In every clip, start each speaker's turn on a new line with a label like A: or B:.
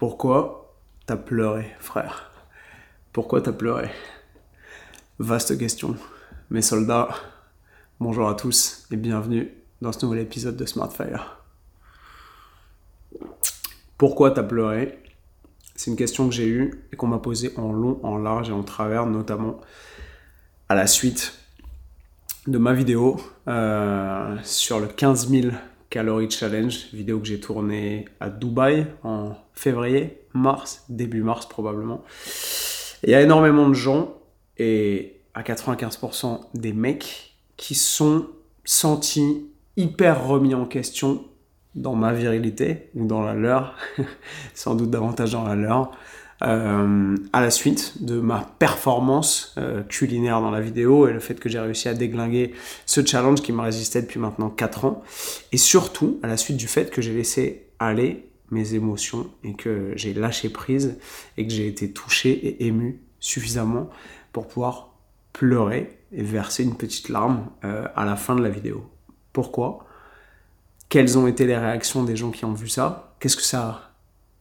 A: Pourquoi t'as pleuré, frère? Pourquoi t'as pleuré? Vaste question. Mes soldats, bonjour à tous et bienvenue dans ce nouvel épisode de Smartfire. Pourquoi t'as pleuré? C'est une question que j'ai eue et qu'on m'a posée en long, en large et en travers, notamment à la suite de ma vidéo euh, sur le 15 000 Calorie Challenge, vidéo que j'ai tournée à Dubaï en février, mars, début mars probablement. Il y a énormément de gens, et à 95% des mecs, qui sont sentis hyper remis en question dans ma virilité, ou dans la leur, sans doute davantage dans la leur, euh, à la suite de ma performance euh, culinaire dans la vidéo et le fait que j'ai réussi à déglinguer ce challenge qui m'a résisté depuis maintenant 4 ans. Et surtout à la suite du fait que j'ai laissé aller mes émotions et que j'ai lâché prise et que j'ai été touché et ému suffisamment pour pouvoir pleurer et verser une petite larme euh, à la fin de la vidéo. Pourquoi? Quelles ont été les réactions des gens qui ont vu ça? Qu'est-ce que ça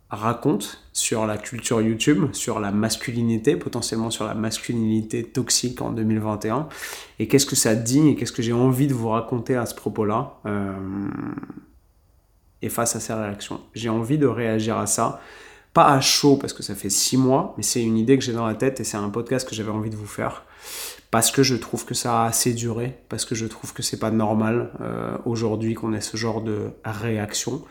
A: raconte sur la culture YouTube, sur la masculinité, potentiellement sur la masculinité toxique en 2021. Et qu'est-ce que ça dit et qu'est-ce que j'ai envie de vous raconter à ce propos-là euh, et face à ces réactions. J'ai envie de réagir à ça, pas à chaud parce que ça fait six mois, mais c'est une idée que j'ai dans la tête et c'est un podcast que j'avais envie de vous faire parce que je trouve que ça a assez duré, parce que je trouve que c'est pas normal euh, aujourd'hui qu'on ait ce genre de réaction,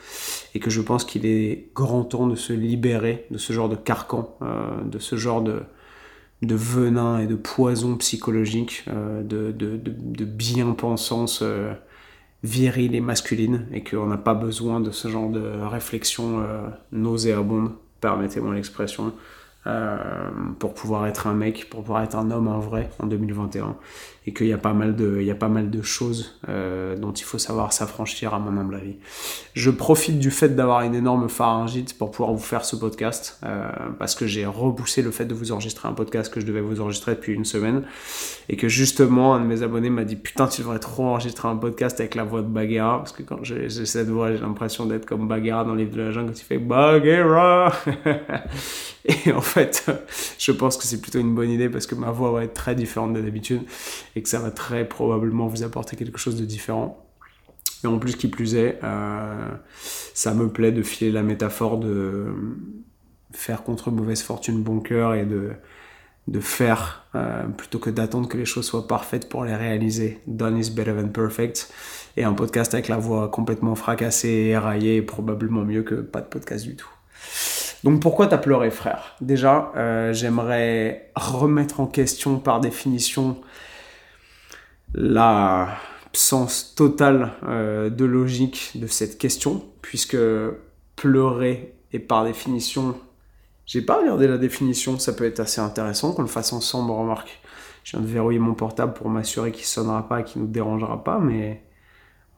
A: et que je pense qu'il est grand temps de se libérer de ce genre de carcan, euh, de ce genre de, de venin et de poison psychologique, euh, de, de, bien-pensance virile et masculine, et qu'on n'a pas besoin de ce genre de réflexion nauséabonde, permettez-moi l'expression, pour pouvoir être un mec, pour pouvoir être un homme en vrai en 2021 et qu'il y a pas mal de, il y a pas mal de choses euh, dont il faut savoir s'affranchir à mon humble avis. Je profite du fait d'avoir une énorme pharyngite pour pouvoir vous faire ce podcast euh, parce que j'ai repoussé le fait de vous enregistrer un podcast que je devais vous enregistrer depuis une semaine et que justement un de mes abonnés m'a dit putain tu devrais trop enregistrer un podcast avec la voix de Bagheera parce que quand j'ai cette voix j'ai l'impression d'être comme Bagheera dans les de la jungle il fait Bagheera et en fait je pense que c'est plutôt une bonne idée parce que ma voix va être très différente de d'habitude et que ça va très probablement vous apporter quelque chose de différent. Et en plus, qui plus est, euh, ça me plaît de filer la métaphore de faire contre mauvaise fortune bon cœur et de, de faire euh, plutôt que d'attendre que les choses soient parfaites pour les réaliser. Done is better than perfect. Et un podcast avec la voix complètement fracassée et éraillée est probablement mieux que pas de podcast du tout. Donc pourquoi t'as pleuré, frère? Déjà, euh, j'aimerais remettre en question par définition l'absence totale euh, de logique de cette question, puisque pleurer est par définition... J'ai pas regardé la définition, ça peut être assez intéressant qu'on le fasse ensemble, remarque. Je viens de verrouiller mon portable pour m'assurer qu'il sonnera pas, qu'il nous dérangera pas, mais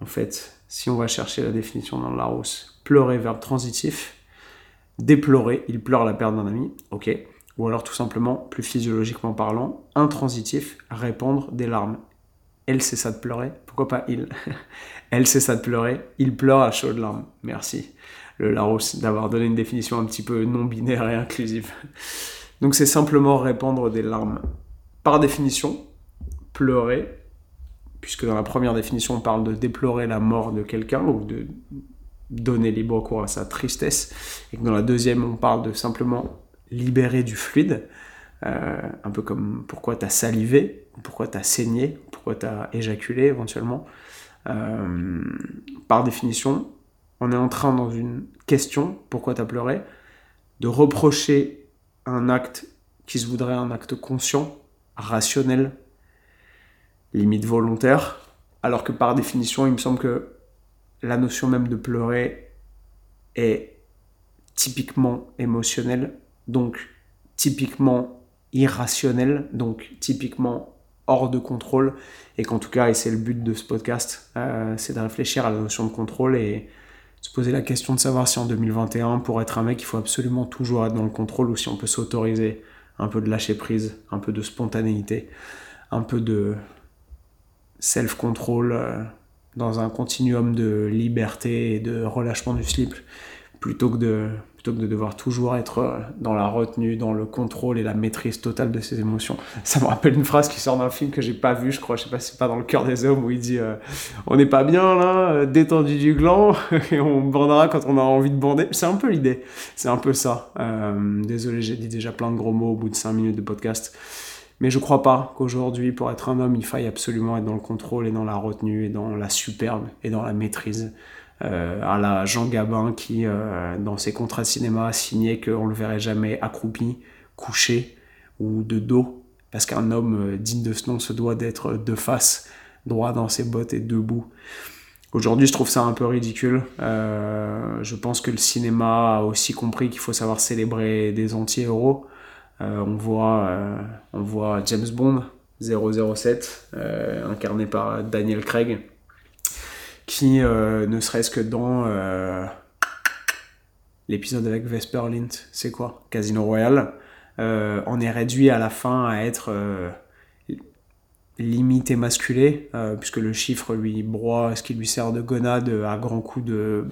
A: en fait, si on va chercher la définition dans le Larousse, pleurer, verbe transitif, déplorer, il pleure la perte d'un ami, ok. Ou alors tout simplement, plus physiologiquement parlant, intransitif, répandre des larmes. Elle ça de pleurer, pourquoi pas il? Elle ça de pleurer, il pleure à chaudes larmes. Merci, le Larousse, d'avoir donné une définition un petit peu non binaire et inclusive. Donc c'est simplement répandre des larmes. Par définition, pleurer, puisque dans la première définition on parle de déplorer la mort de quelqu'un ou de donner libre cours à sa tristesse, et que dans la deuxième, on parle de simplement libérer du fluide, euh, un peu comme pourquoi tu as salivé, pourquoi tu as saigné, pourquoi tu as éjaculé éventuellement. Euh, par définition, on est en train dans une question, pourquoi tu as pleuré, de reprocher un acte qui se voudrait un acte conscient, rationnel, limite volontaire, alors que par définition, il me semble que la notion même de pleurer est typiquement émotionnelle, donc typiquement irrationnelle, donc typiquement hors de contrôle, et qu'en tout cas, et c'est le but de ce podcast, euh, c'est de réfléchir à la notion de contrôle et se poser la question de savoir si en 2021, pour être un mec, il faut absolument toujours être dans le contrôle ou si on peut s'autoriser un peu de lâcher prise, un peu de spontanéité, un peu de self-control. Euh, dans un continuum de liberté et de relâchement du slip, plutôt que de plutôt que de devoir toujours être euh, dans la retenue, dans le contrôle et la maîtrise totale de ses émotions. Ça me rappelle une phrase qui sort d'un film que j'ai pas vu, je crois, je sais pas si c'est pas dans le cœur des hommes où il dit euh, on n'est pas bien là, euh, détendu du gland et on bandera quand on a envie de bander. C'est un peu l'idée, c'est un peu ça. désolé, j'ai dit déjà plein de gros mots au bout de 5 minutes de podcast. Mais je crois pas qu'aujourd'hui, pour être un homme, il faille absolument être dans le contrôle et dans la retenue et dans la superbe et dans la maîtrise. Euh, à la Jean Gabin qui, euh, dans ses contrats de cinéma, signait qu'on le verrait jamais accroupi, couché ou de dos, parce qu'un homme euh, digne de ce nom se doit d'être de face, droit dans ses bottes et debout. Aujourd'hui, je trouve ça un peu ridicule. je pense que le cinéma a aussi compris qu'il faut savoir célébrer des anti-héros. on, voit, on voit James Bond 007, incarné par Daniel Craig, qui, euh, ne serait-ce que dans euh, l'épisode avec Vesper Lint, c'est quoi? Casino Royale, euh, on est réduit à la fin à être limité masculé, puisque le chiffre lui broie ce qui lui sert de gonade à grands coups de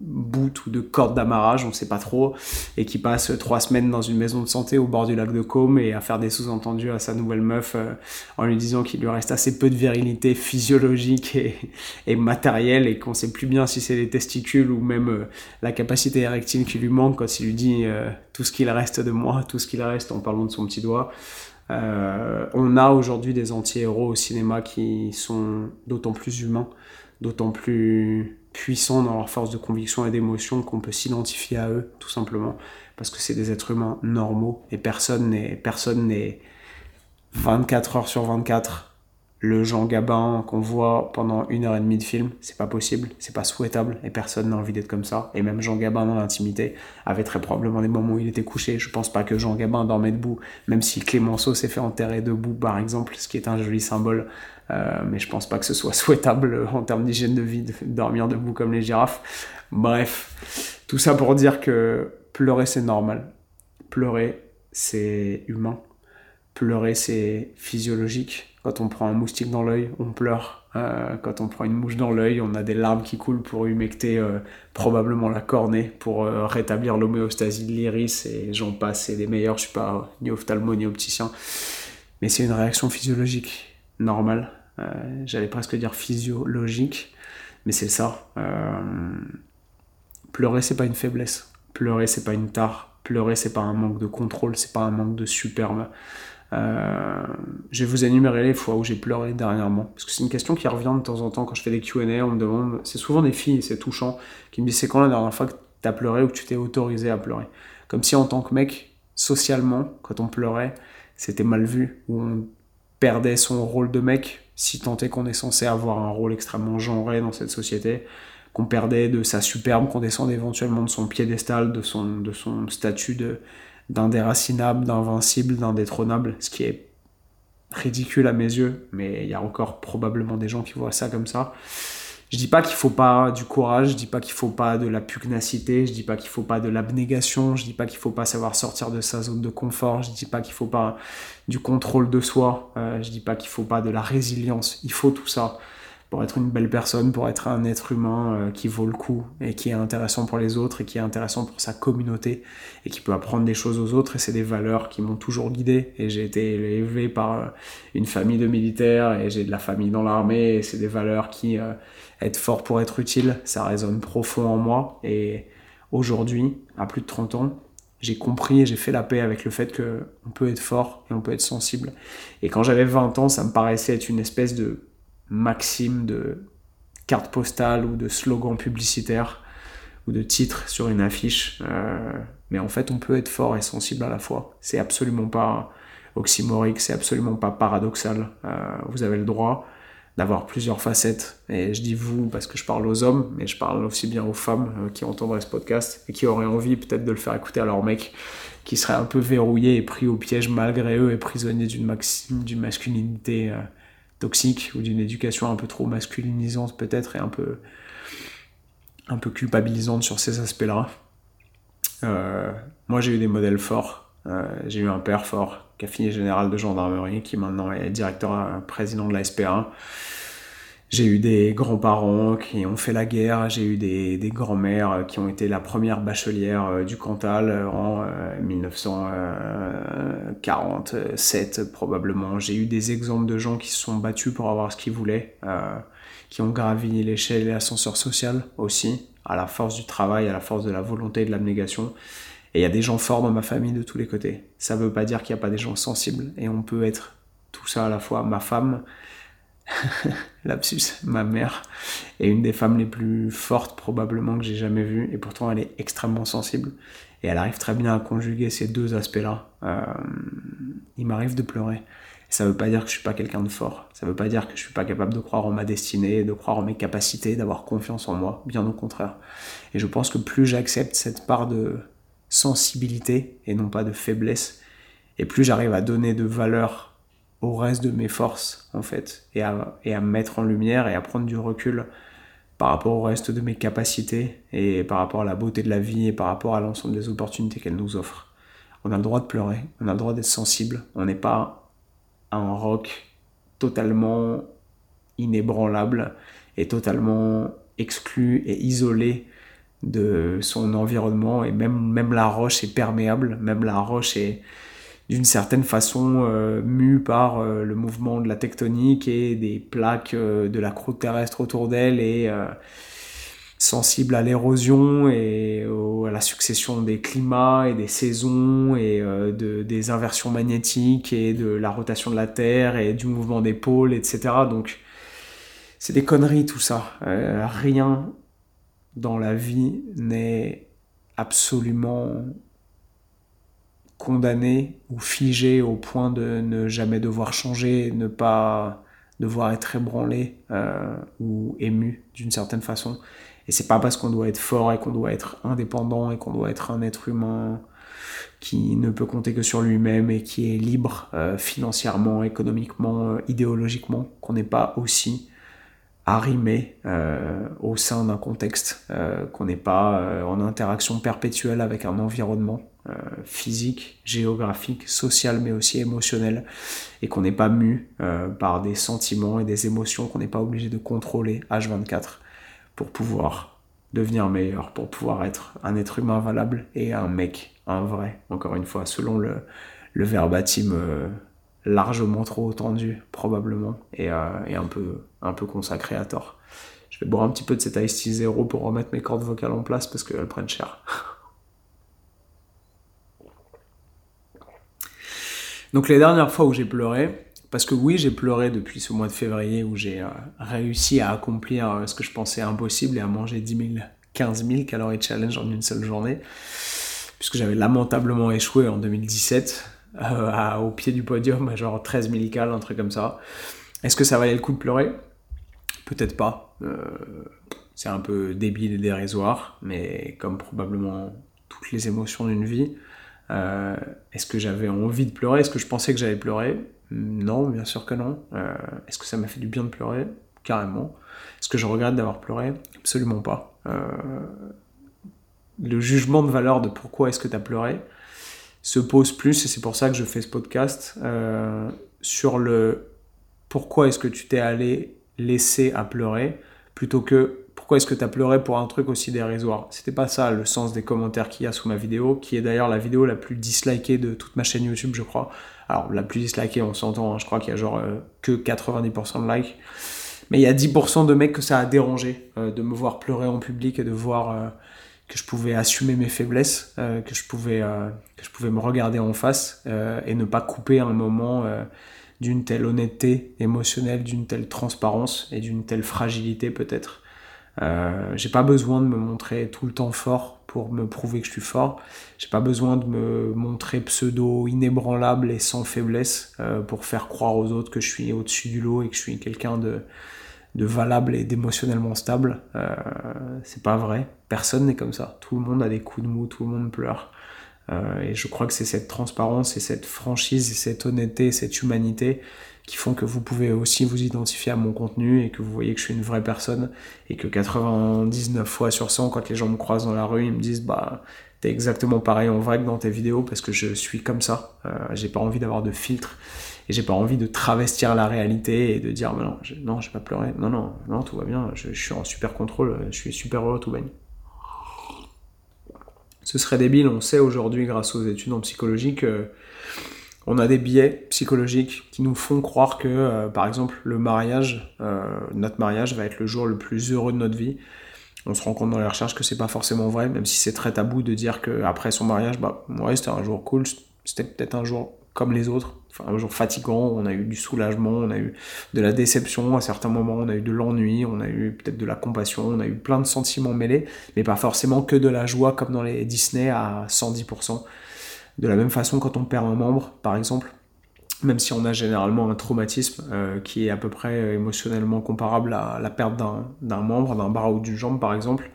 A: bout ou de corde d'amarrage, on ne sait pas trop, et qui passe trois semaines dans une maison de santé au bord du lac de Côme et à faire des sous-entendus à sa nouvelle meuf euh, en lui disant qu'il lui reste assez peu de virilité physiologique et, matérielle et qu'on sait plus bien si c'est les testicules ou même euh, la capacité érectile qui lui manque quand il lui dit euh, tout ce qu'il reste de moi, tout ce qu'il reste en parlant de son petit doigt. on a aujourd'hui des anti-héros au cinéma qui sont d'autant plus humains, d'autant plus puissants dans leur force de conviction et d'émotion qu'on peut s'identifier à eux, tout simplement, parce que c'est des êtres humains normaux et personne n'est personne n'est 24 heures sur 24 le Jean Gabin qu'on voit pendant une heure et demie de film, c'est pas possible, c'est pas souhaitable et personne n'a envie d'être comme ça. Et même Jean Gabin dans l'intimité avait très probablement des moments où il était couché. Je pense pas que Jean Gabin dormait debout, même si Clémenceau s'est fait enterrer debout par exemple, ce qui est un joli symbole euh, mais je pense pas que ce soit souhaitable en termes d'hygiène de vie de dormir debout comme les girafes. Bref, tout ça pour dire que pleurer c'est normal. Pleurer c'est humain. Pleurer c'est physiologique. Quand on prend un moustique dans l'œil, on pleure. Euh, quand on prend une mouche dans l'œil, on a des larmes qui coulent pour humecter euh, probablement la cornée, pour rétablir l'homéostasie de l'iris et j'en passe, c'est les meilleurs. Je suis pas ni ophtalmo ni opticien, mais c'est une réaction physiologique normale. Euh, j'allais presque dire physiologique, mais c'est ça. Euh, pleurer, c'est pas une faiblesse. Pleurer, c'est pas une tare. Pleurer, c'est pas un manque de contrôle, c'est pas un manque de superbe. Euh, je vais vous énumérer les fois où j'ai pleuré dernièrement, parce que c'est une question qui revient de temps en temps quand je fais des Q&A, on me demande, c'est souvent des filles, c'est touchant, qui me disent c'est quand la dernière fois que tu as pleuré ou que tu t'es autorisé à pleurer? Comme si en tant que mec, socialement, quand on pleurait, c'était mal vu, ou on perdait son rôle de mec, si tant est qu'on est censé avoir un rôle extrêmement genré dans cette société, qu'on perdait de sa superbe, qu'on descendait éventuellement de son piédestal, de son, de son statut d'indéracinable, d'invincible, d'indétrônable, ce qui est ridicule à mes yeux, mais il y a encore probablement des gens qui voient ça comme ça. Je dis pas qu'il faut pas du courage, je dis pas qu'il faut pas de la pugnacité, je dis pas qu'il faut pas de l'abnégation, je dis pas qu'il faut pas savoir sortir de sa zone de confort, je dis pas qu'il faut pas du contrôle de soi, euh, je dis pas qu'il faut pas de la résilience, il faut tout ça pour être une belle personne, pour être un être humain euh, qui vaut le coup et qui est intéressant pour les autres et qui est intéressant pour sa communauté et qui peut apprendre des choses aux autres. Et c'est des valeurs qui m'ont toujours guidé. Et j'ai été élevé par euh, une famille de militaires et j'ai de la famille dans l'armée. Et c'est des valeurs qui euh, être fort pour être utile, ça résonne profond en moi. Et aujourd'hui, à plus de 30 ans, j'ai compris et j'ai fait la paix avec le fait que on peut être fort et on peut être sensible. Et quand j'avais 20 ans, ça me paraissait être une espèce de maxime de carte postale ou de slogan publicitaire ou de titre sur une affiche. Euh, mais en fait, on peut être fort et sensible à la fois. C'est absolument pas oxymorique, c'est absolument pas paradoxal. Euh, vous avez le droit d'avoir plusieurs facettes. Et je dis vous parce que je parle aux hommes, mais je parle aussi bien aux femmes euh, qui entendraient ce podcast et qui auraient envie peut-être de le faire écouter à leur mec, qui serait un peu verrouillé et pris au piège malgré eux et prisonnier d'une maxime, d'une masculinité toxique ou d'une éducation un peu trop masculinisante peut-être et un peu, un peu culpabilisante sur ces aspects-là. Euh, moi j'ai eu des modèles forts. Euh, j'ai eu un père fort qui général de gendarmerie, qui maintenant est directeur euh, président de la SPA. J'ai eu des grands-parents qui ont fait la guerre, j'ai eu des, des grands-mères qui ont été la première bachelière euh, du Cantal en 1947 euh, probablement. J'ai eu des exemples de gens qui se sont battus pour avoir ce qu'ils voulaient, euh, qui ont gravi l'échelle et l'ascenseur social aussi, à la force du travail, à la force de la volonté et de l'abnégation. Et il y a des gens forts dans ma famille de tous les côtés. Ça veut pas dire qu'il n'y a pas des gens sensibles. Et on peut être tout ça à la fois. Ma femme, lapsus, ma mère est une des femmes les plus fortes probablement que j'ai jamais vues. Et pourtant, elle est extrêmement sensible. Et elle arrive très bien à conjuguer ces deux aspects-là. Euh, il m'arrive de pleurer. Ça veut pas dire que je suis pas quelqu'un de fort. Ça veut pas dire que je suis pas capable de croire en ma destinée, de croire en mes capacités, d'avoir confiance en moi. Bien au contraire. Et je pense que plus j'accepte cette part de sensibilité et non pas de faiblesse, et plus j'arrive à donner de valeur au reste de mes forces, en fait, et à, et à mettre en lumière et à prendre du recul par rapport au reste de mes capacités et par rapport à la beauté de la vie et par rapport à l'ensemble des opportunités qu'elle nous offre. On a le droit de pleurer, on a le droit d'être sensible, on n'est pas un rock totalement inébranlable et totalement exclu et isolé de son environnement et même, même la roche est perméable, même la roche est d'une certaine façon euh, mue par euh, le mouvement de la tectonique et des plaques euh, de la croûte terrestre autour d'elle et sensible à l'érosion et à la succession des climats et des saisons et de, des inversions magnétiques et de la rotation de la Terre et du mouvement des pôles, etc. Donc c'est des conneries tout ça. rien dans la vie n'est absolument condamné ou figé au point de ne jamais devoir changer, ne pas devoir être ébranlé euh, ou ému d'une certaine façon. Et c'est pas parce qu'on doit être fort et qu'on doit être indépendant et qu'on doit être un être humain qui ne peut compter que sur lui-même et qui est libre euh, financièrement, économiquement, euh, idéologiquement, qu'on n'est pas aussi arrimé au sein d'un contexte, qu'on n'est pas en interaction perpétuelle avec un environnement physique, géographique, social, mais aussi émotionnel, et qu'on n'est pas mu par des sentiments et des émotions qu'on n'est pas obligé de contrôler H24 pour pouvoir devenir meilleur, pour pouvoir être un être humain valable et un mec, un vrai, encore une fois, selon le, le verbatim largement trop tendu, probablement, et, et un peu un peu consacré à tort. Je vais boire un petit peu de cet Ice Tea Zero pour remettre mes cordes vocales en place parce qu'elles prennent cher. Donc les dernières fois où j'ai pleuré, parce que oui, j'ai pleuré depuis ce mois de février où j'ai euh, réussi à accomplir euh, ce que je pensais impossible et à manger 10 000, 15 000 calories challenge en une seule journée, puisque j'avais lamentablement échoué en 2017 euh, au pied du podium à genre 13 000 cal, un truc comme ça. Est-ce que ça valait le coup de pleurer? Peut-être pas. C'est un peu débile et dérisoire, mais comme probablement toutes les émotions d'une vie, euh, est-ce que j'avais envie de pleurer? Est-ce que je pensais que j'allais pleurer? Non, bien sûr que non. Euh, est-ce que ça m'a fait du bien de pleurer? Carrément. Est-ce que je regrette d'avoir pleuré? Absolument pas. le jugement de valeur de pourquoi est-ce que tu as pleuré se pose plus, et c'est pour ça que je fais ce podcast, sur le pourquoi est-ce que tu t'es allé laisser à pleurer plutôt que pourquoi est-ce que tu as pleuré pour un truc aussi dérisoire? C'était pas ça le sens des commentaires qu'il y a sous ma vidéo, qui est d'ailleurs la vidéo la plus dislikée de toute ma chaîne YouTube, je crois. Alors, la plus dislikée, on s'entend, hein, je crois qu'il y a genre euh, que 90% de likes. Mais il y a 10% de mecs que ça a dérangé euh, de me voir pleurer en public et de voir euh, que je pouvais assumer mes faiblesses, que, je pouvais, que je pouvais me regarder en face et ne pas couper un moment d'une telle honnêteté émotionnelle, d'une telle transparence et d'une telle fragilité peut-être. Euh, j'ai pas besoin de me montrer tout le temps fort pour me prouver que je suis fort. J'ai pas besoin de me montrer pseudo inébranlable et sans faiblesse euh, pour faire croire aux autres que je suis au-dessus du lot et que je suis quelqu'un de, de valable et d'émotionnellement stable. Euh, c'est pas vrai. Personne n'est comme ça. Tout le monde a des coups de mou, tout le monde pleure. Euh, et je crois que c'est cette transparence et cette franchise et cette honnêteté et cette humanité qui font que vous pouvez aussi vous identifier à mon contenu et que vous voyez que je suis une vraie personne et que 99 fois sur 100 quand les gens me croisent dans la rue ils me disent bah t'es exactement pareil en vrai que dans tes vidéos parce que je suis comme ça euh, j'ai pas envie d'avoir de filtre Et j'ai pas envie de travestir la réalité et de dire, non, je, non, j'ai pas pleuré. Non, non, non, tout va bien. Je, suis en super contrôle. Je suis super heureux, tout baigne. Ce serait débile. On sait aujourd'hui, grâce aux études en psychologie, que on a des biais psychologiques qui nous font croire que, euh, par exemple, le mariage, euh, notre mariage va être le jour le plus heureux de notre vie. On se rend compte dans les recherches que c'est pas forcément vrai, même si c'est très tabou de dire qu'après son mariage, bah ouais, c'était un jour cool, c'était peut-être un jour comme les autres, un jour fatigant, on a eu du soulagement, on a eu de la déception à certains moments, on a eu de l'ennui, on a eu peut-être de la compassion, on a eu plein de sentiments mêlés, mais pas forcément que de la joie comme dans les Disney à 110%. De la même façon, quand on perd un membre, par exemple, même si on a généralement un traumatisme euh, qui est à peu près euh, émotionnellement comparable à la perte d'un membre, d'un bras ou d'une jambe par exemple,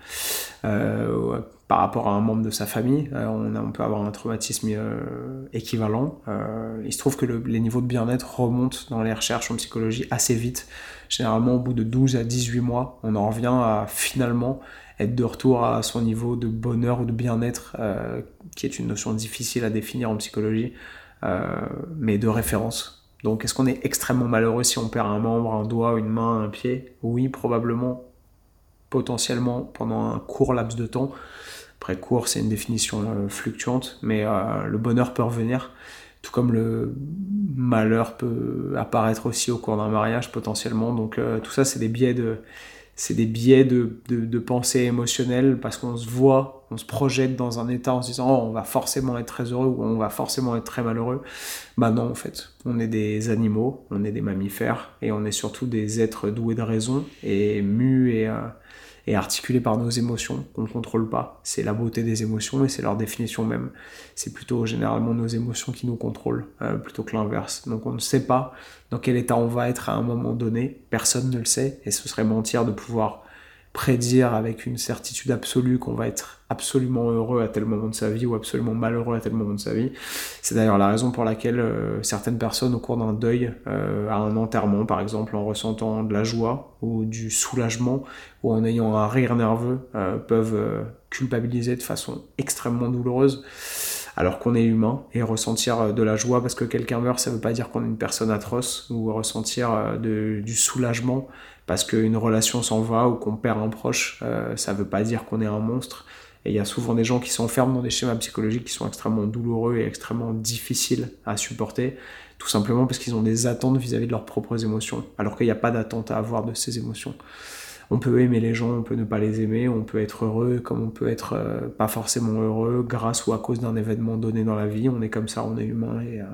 A: euh, par rapport à un membre de sa famille, on, peut avoir un traumatisme équivalent. il se trouve que les niveaux de bien-être remontent dans les recherches en psychologie assez vite. Généralement au bout de 12 à 18 mois, on en revient à finalement être de retour à son niveau de bonheur ou de bien-être, euh, qui est une notion difficile à définir en psychologie, euh, mais de référence. Donc est-ce qu'on est extrêmement malheureux si on perd un membre, un doigt, une main, un pied? Oui, probablement, potentiellement pendant un court laps de temps. Après court, c'est une définition euh, fluctuante, mais le bonheur peut revenir tout comme le malheur peut apparaître aussi au cours d'un mariage potentiellement. Donc tout ça, c'est des biais de, c'est des biais de, de, pensée émotionnelle parce qu'on se voit, on se projette dans un état en se disant oh, on va forcément être très heureux ou on va forcément être très malheureux. Bah non, en fait, on est des animaux, on est des mammifères et on est surtout des êtres doués de raison et mus et, euh, et articulé par nos émotions qu'on ne contrôle pas. C'est la beauté des émotions et c'est leur définition même. C'est plutôt généralement nos émotions qui nous contrôlent euh, plutôt que l'inverse. Donc on ne sait pas dans quel état on va être à un moment donné. Personne ne le sait et ce serait mentir de pouvoir prédire avec une certitude absolue qu'on va être absolument heureux à tel moment de sa vie ou absolument malheureux à tel moment de sa vie. C'est d'ailleurs la raison pour laquelle euh, certaines personnes au cours d'un deuil, euh, à un enterrement par exemple, en ressentant de la joie ou du soulagement ou en ayant un rire nerveux, euh, peuvent culpabiliser de façon extrêmement douloureuse alors qu'on est humain et ressentir de la joie parce que quelqu'un meurt, ça veut pas dire qu'on est une personne atroce ou ressentir du soulagement parce qu'une relation s'en va ou qu'on perd un proche, euh, ça ne veut pas dire qu'on est un monstre. Et il y a souvent des gens qui s'enferment dans des schémas psychologiques qui sont extrêmement douloureux et extrêmement difficiles à supporter, tout simplement parce qu'ils ont des attentes vis-à-vis de leurs propres émotions, alors qu'il n'y a pas d'attente à avoir de ces émotions. On peut aimer les gens, on peut ne pas les aimer, on peut être heureux comme on peut être euh, pas forcément heureux grâce ou à cause d'un événement donné dans la vie. On est comme ça, on est humain et, euh,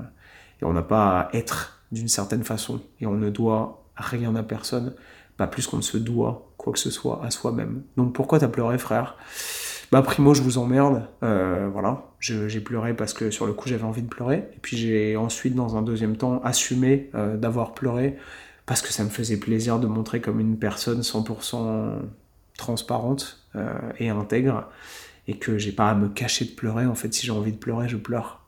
A: et on n'a pas à être d'une certaine façon. Et on ne doit rien à personne pas plus qu'on ne se doit quoi que ce soit à soi-même. Donc pourquoi t'as pleuré frère? Bah primo je vous emmerde, euh, voilà, j'ai pleuré parce que sur le coup j'avais envie de pleurer, et puis j'ai ensuite dans un deuxième temps assumé d'avoir pleuré parce que ça me faisait plaisir de montrer comme une personne 100% transparente euh, et intègre, et que j'ai pas à me cacher de pleurer, en fait si j'ai envie de pleurer je pleure.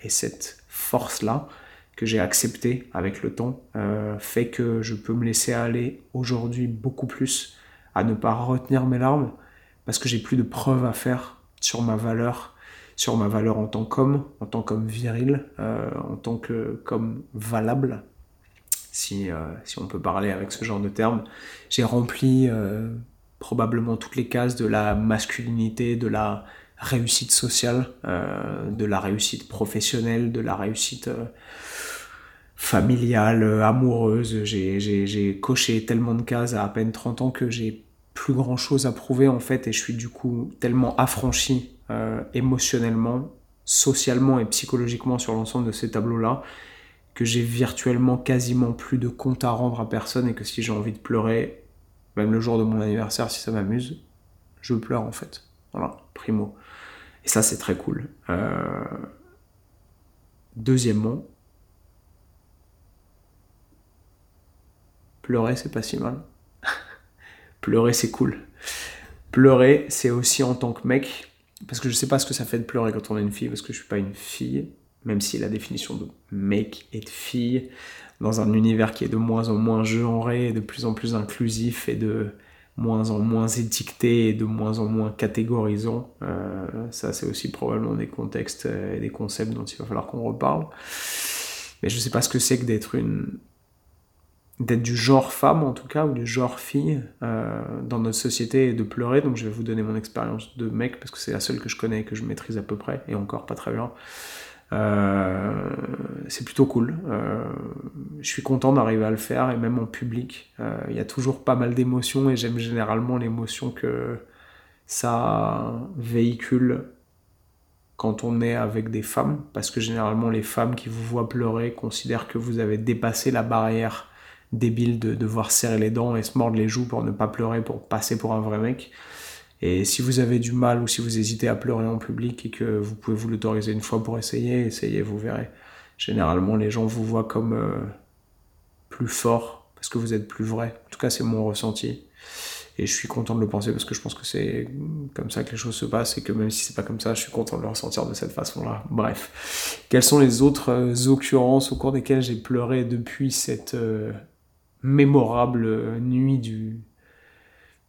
A: et cette force-là, que j'ai accepté avec le temps euh, fait que je peux me laisser aller aujourd'hui beaucoup plus à ne pas retenir mes larmes parce que j'ai plus de preuves à faire sur ma valeur, sur ma valeur en tant qu'homme, en tant qu'homme viril, euh, en tant que comme valable, si, euh, si on peut parler avec ce genre de termes. J'ai rempli probablement toutes les cases de la masculinité, de la réussite sociale, euh, de la réussite professionnelle, de la réussite euh, familiale, euh, amoureuse. J'ai coché tellement de cases à à peine 30 ans que j'ai plus grand chose à prouver en fait et je suis du coup tellement affranchi émotionnellement, socialement et psychologiquement sur l'ensemble de ces tableaux-là que j'ai virtuellement quasiment plus de compte à rendre à personne et que si j'ai envie de pleurer, même le jour de mon anniversaire si ça m'amuse, je pleure en fait. Voilà, primo. Et ça, c'est très cool. Euh, deuxièmement, pleurer, c'est pas si mal. pleurer, c'est cool. Pleurer, c'est aussi en tant que mec, parce que je sais pas ce que ça fait de pleurer quand on est une fille, parce que je suis pas une fille, même si la définition de mec et de fille, dans un univers qui est de moins en moins genré, de plus en plus inclusif et de moins en moins étiqueté et de moins en moins catégorisant. Euh, ça, c'est aussi probablement des contextes et des concepts dont il va falloir qu'on reparle. mais je sais pas ce que c'est que d'être une d'être du genre femme en tout cas ou du genre fille euh, dans notre société et de pleurer donc je vais vous donner mon expérience de mec parce que c'est la seule que je connais et que je maîtrise à peu près et encore pas très bien euh, c'est plutôt cool euh, je suis content d'arriver à le faire et même en public il y a toujours pas mal d'émotions et j'aime généralement l'émotion que ça véhicule quand on est avec des femmes, parce que généralement les femmes qui vous voient pleurer considèrent que vous avez dépassé la barrière débile de devoir serrer les dents et se mordre les joues pour ne pas pleurer, pour passer pour un vrai mec. Et si vous avez du mal ou si vous hésitez à pleurer en public et que vous pouvez vous l'autoriser une fois pour essayer, essayez, vous verrez. Généralement, les gens vous voient comme euh, plus fort parce que vous êtes plus vrai. En tout cas, c'est mon ressenti. Et je suis content de le penser parce que je pense que c'est comme ça que les choses se passent et que même si c'est pas comme ça, je suis content de le ressentir de cette façon-là. Bref. Quelles sont les autres euh, occurrences au cours desquelles j'ai pleuré depuis cette euh, mémorable nuit du.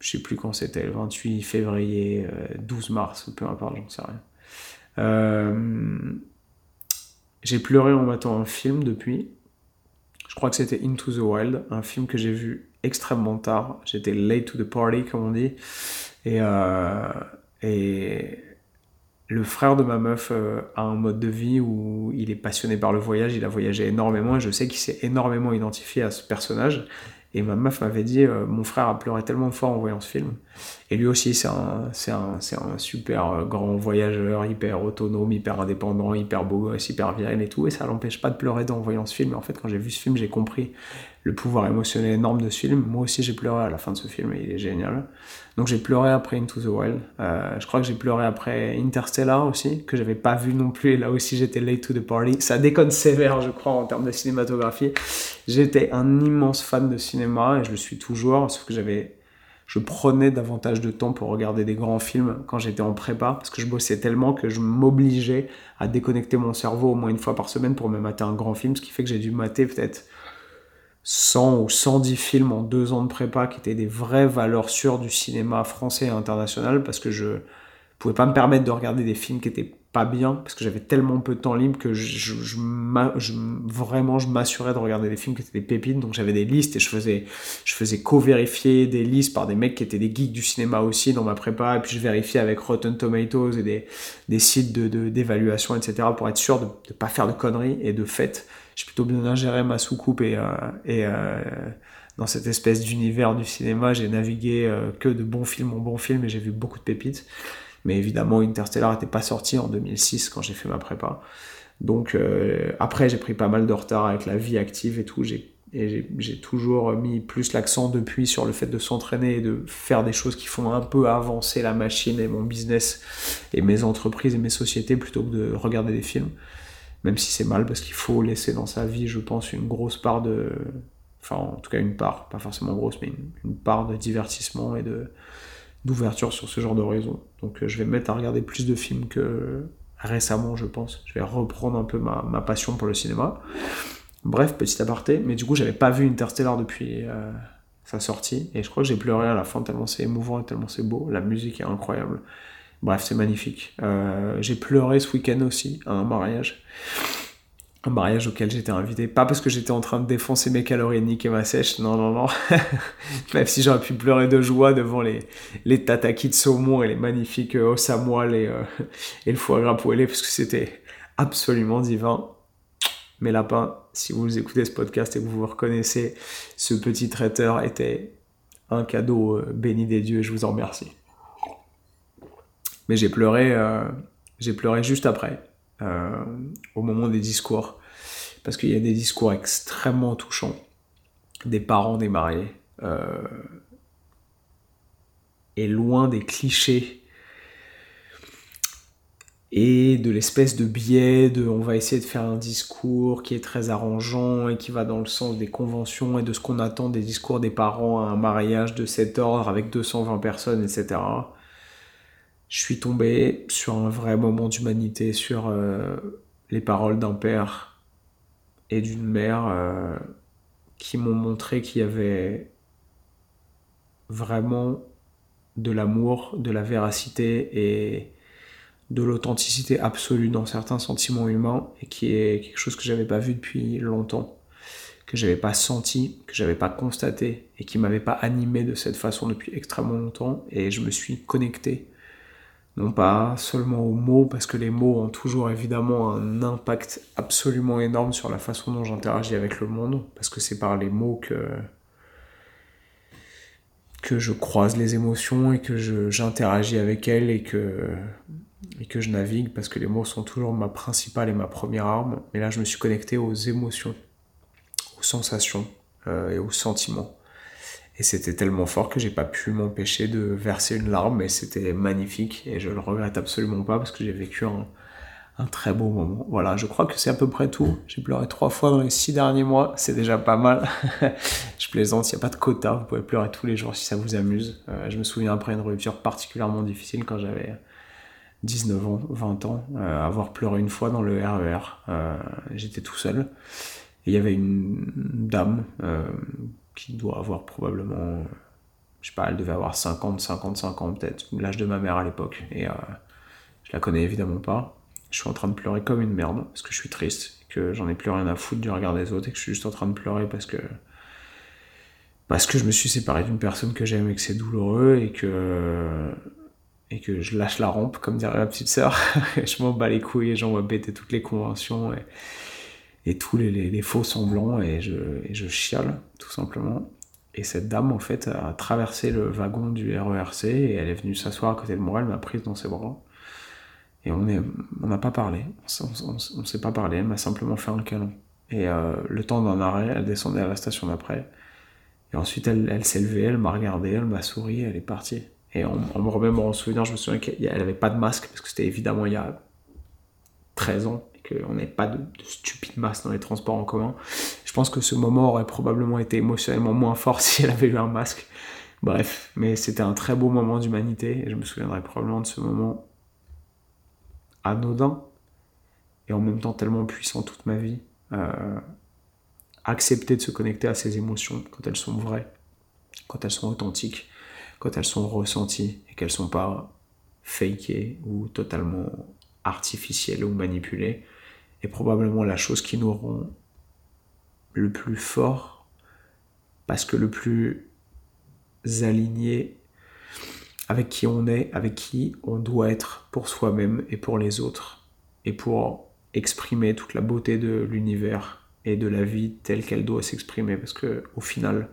A: Je sais plus quand c'était, le 28 février, 12 euh, mars, peu importe, j'en sais rien. j'ai pleuré en matant un film depuis. Je crois que c'était Into the Wild, un film que j'ai vu extrêmement tard. J'étais late to the party, comme on dit. Et, euh, et le frère de ma meuf euh, a un mode de vie où il est passionné par le voyage, il a voyagé énormément et je sais qu'il s'est énormément identifié à ce personnage. Et ma meuf m'avait dit, euh, mon frère a pleuré tellement fort en voyant ce film. Et lui aussi, c'est un, super euh, grand voyageur, hyper autonome, hyper indépendant, hyper beau hyper viril et tout. Et ça l'empêche pas de pleurer en voyant ce film. Et en fait, quand j'ai vu ce film, j'ai compris le pouvoir émotionnel énorme de ce film. Moi aussi, j'ai pleuré à la fin de ce film et il est génial. Donc j'ai pleuré après Into the Wild. Euh, je crois que j'ai pleuré après Interstellar aussi, que j'avais pas vu non plus. Et là aussi, j'étais late to the party. Ça déconne sévère, je crois, en termes de cinématographie. J'étais un immense fan de cinéma et je le suis toujours, sauf que j'avais je prenais davantage de temps pour regarder des grands films quand j'étais en prépa, parce que je bossais tellement que je m'obligeais à déconnecter mon cerveau au moins une fois par semaine pour me mater un grand film, ce qui fait que j'ai dû mater peut-être 100 ou 110 films en deux ans de prépa qui étaient des vraies valeurs sûres du cinéma français et international, parce que je pouvais pas me permettre de regarder des films qui étaient pas bien parce que j'avais tellement peu de temps libre que je, vraiment je m'assurais de regarder des films qui étaient des pépines donc j'avais des listes et je faisais je faisais co-vérifier des listes par des mecs qui étaient des geeks du cinéma aussi dans ma prépa et puis je vérifiais avec Rotten Tomatoes et des, des sites de, d'évaluation etc pour être sûr de ne pas faire de conneries et de fait j'ai plutôt bien géré ma soucoupe et, euh, et euh, dans cette espèce d'univers du cinéma j'ai navigué euh, que de bons films en bons films et j'ai vu beaucoup de pépites mais évidemment, Interstellar n'était pas sorti en 2006 quand j'ai fait ma prépa. Donc après, j'ai pris pas mal de retard avec la vie active et tout. Et j'ai toujours mis plus l'accent depuis sur le fait de s'entraîner et de faire des choses qui font un peu avancer la machine et mon business et mes entreprises et mes sociétés plutôt que de regarder des films. Même si c'est mal parce qu'il faut laisser dans sa vie, je pense, une grosse part de. Enfin, en tout cas, une part, pas forcément grosse, mais une part de divertissement et de, d'ouverture sur ce genre de raison. Donc euh, je vais me mettre à regarder plus de films que récemment, je pense. Je vais reprendre un peu ma, ma passion pour le cinéma. Bref, petit aparté, mais du coup, j'avais pas vu Interstellar depuis euh, sa sortie, et je crois que j'ai pleuré à la fin tellement c'est émouvant et tellement c'est beau. La musique est incroyable. Bref, c'est magnifique. Euh, j'ai pleuré ce week-end aussi à un mariage un mariage auquel j'étais invité. Pas parce que j'étais en train de défoncer mes calories et niquer ma sèche, non, non, non. Même si j'aurais pu pleurer de joie devant les, les tataki de saumon et les magnifiques euh, os à moelle et, euh, et le foie gras poêlé, parce que c'était absolument divin. Mes lapins, si vous écoutez ce podcast et que vous vous reconnaissez, ce petit traiteur était un cadeau béni des dieux je vous en remercie. Mais j'ai pleuré, j'ai pleuré juste après. Euh, au moment des discours. Parce qu'il y a des discours extrêmement touchants des parents des mariés. Euh, et loin des clichés et de l'espèce de biais de on va essayer de faire un discours qui est très arrangeant et qui va dans le sens des conventions et de ce qu'on attend des discours des parents à un mariage de cet ordre avec 220 personnes, etc je suis tombé sur un vrai moment d'humanité, sur euh, les paroles d'un père et d'une mère euh, qui m'ont montré qu'il y avait vraiment de l'amour, de la véracité et de l'authenticité absolue dans certains sentiments humains et qui est quelque chose que j'avais pas vu depuis longtemps, que j'avais pas senti, que j'avais pas constaté et qui m'avait pas animé de cette façon depuis extrêmement longtemps. Et je me suis connecté non pas seulement aux mots parce que les mots ont toujours évidemment un impact absolument énorme sur la façon dont j'interagis avec le monde parce que c'est par les mots que je croise les émotions et que j'interagis avec elles et que, et que je navigue parce que les mots sont toujours ma principale et ma première arme. Mais là, je me suis connecté aux émotions, aux sensations euh, et aux sentiments. Et c'était tellement fort que j'ai pas pu m'empêcher de verser une larme et c'était magnifique et je le regrette absolument pas parce que j'ai vécu un, très beau moment. Voilà, je crois que c'est à peu près tout. J'ai pleuré trois fois dans les six derniers mois, c'est déjà pas mal. je plaisante, il n'y a pas de quota, vous pouvez pleurer tous les jours si ça vous amuse. Euh, je me souviens après une rupture particulièrement difficile quand j'avais 19 ans, 20 ans, euh, avoir pleuré une fois dans le RER. E euh, j'étais tout seul. Et il y avait une dame qui doit avoir probablement, je sais pas, elle devait avoir 50, 55 ans peut-être, l'âge de ma mère à l'époque. Et je la connais évidemment pas je suis en train de pleurer comme une merde parce que je suis triste, que j'en ai plus rien à foutre du regard des autres et que je suis juste en train de pleurer parce que parce que je me suis séparé d'une personne que j'aime et que c'est douloureux et que et que je lâche la rampe comme dirait ma petite sœur. je m'en bats les couilles et j'envoie bêter toutes les conventions et tous les, faux semblants et je, chiale tout simplement. Et cette dame, en fait, a traversé le wagon du RERC et elle est venue s'asseoir à côté de moi, elle m'a prise dans ses bras. Et on n'a pas parlé, on, ne s'est pas parlé, elle m'a simplement fait un câlin. Et euh, le temps d'un arrêt, elle descendait à la station d'après. Et ensuite, elle, elle s'est levée, elle m'a regardé, elle m'a souri, elle est partie. Et en, me remémorant en souvenir, je me souviens qu'elle n'avait pas de masque, parce que c'était évidemment il y a 13 ans, et qu'on n'avait pas de, de stupide masque dans les transports en commun. Je pense que ce moment aurait probablement été émotionnellement moins fort si elle avait eu un masque. Bref, mais c'était un très beau moment d'humanité, et je me souviendrai probablement de ce moment anodin et en même temps tellement puissant toute ma vie. Euh, accepter de se connecter à ses émotions quand elles sont vraies, quand elles sont authentiques, quand elles sont ressenties et qu'elles sont pas fakées ou totalement artificielles ou manipulées, est probablement la chose qui nous rend le plus fort parce que le plus aligné avec qui on est, avec qui on doit être pour soi-même et pour les autres, et pour exprimer toute la beauté de l'univers et de la vie telle qu'elle doit s'exprimer, parce que au final,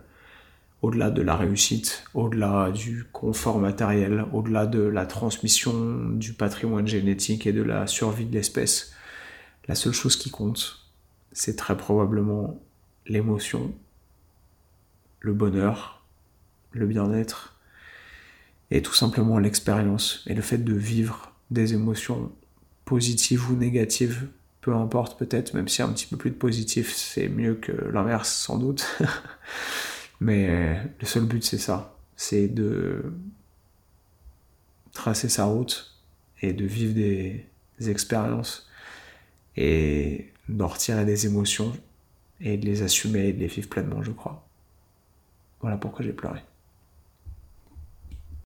A: au-delà de la réussite, au-delà du confort matériel, au-delà de la transmission du patrimoine génétique et de la survie de l'espèce, la seule chose qui compte, c'est très probablement l'émotion, le bonheur, le bien-être, et tout simplement l'expérience et le fait de vivre des émotions positives ou négatives, peu importe peut-être, même si un petit peu plus de positif c'est mieux que l'inverse sans doute. Mais le seul but c'est ça, c'est de tracer sa route et de vivre des, expériences et d'en retirer des émotions et de les assumer et de les vivre pleinement, je crois. Voilà pourquoi j'ai pleuré.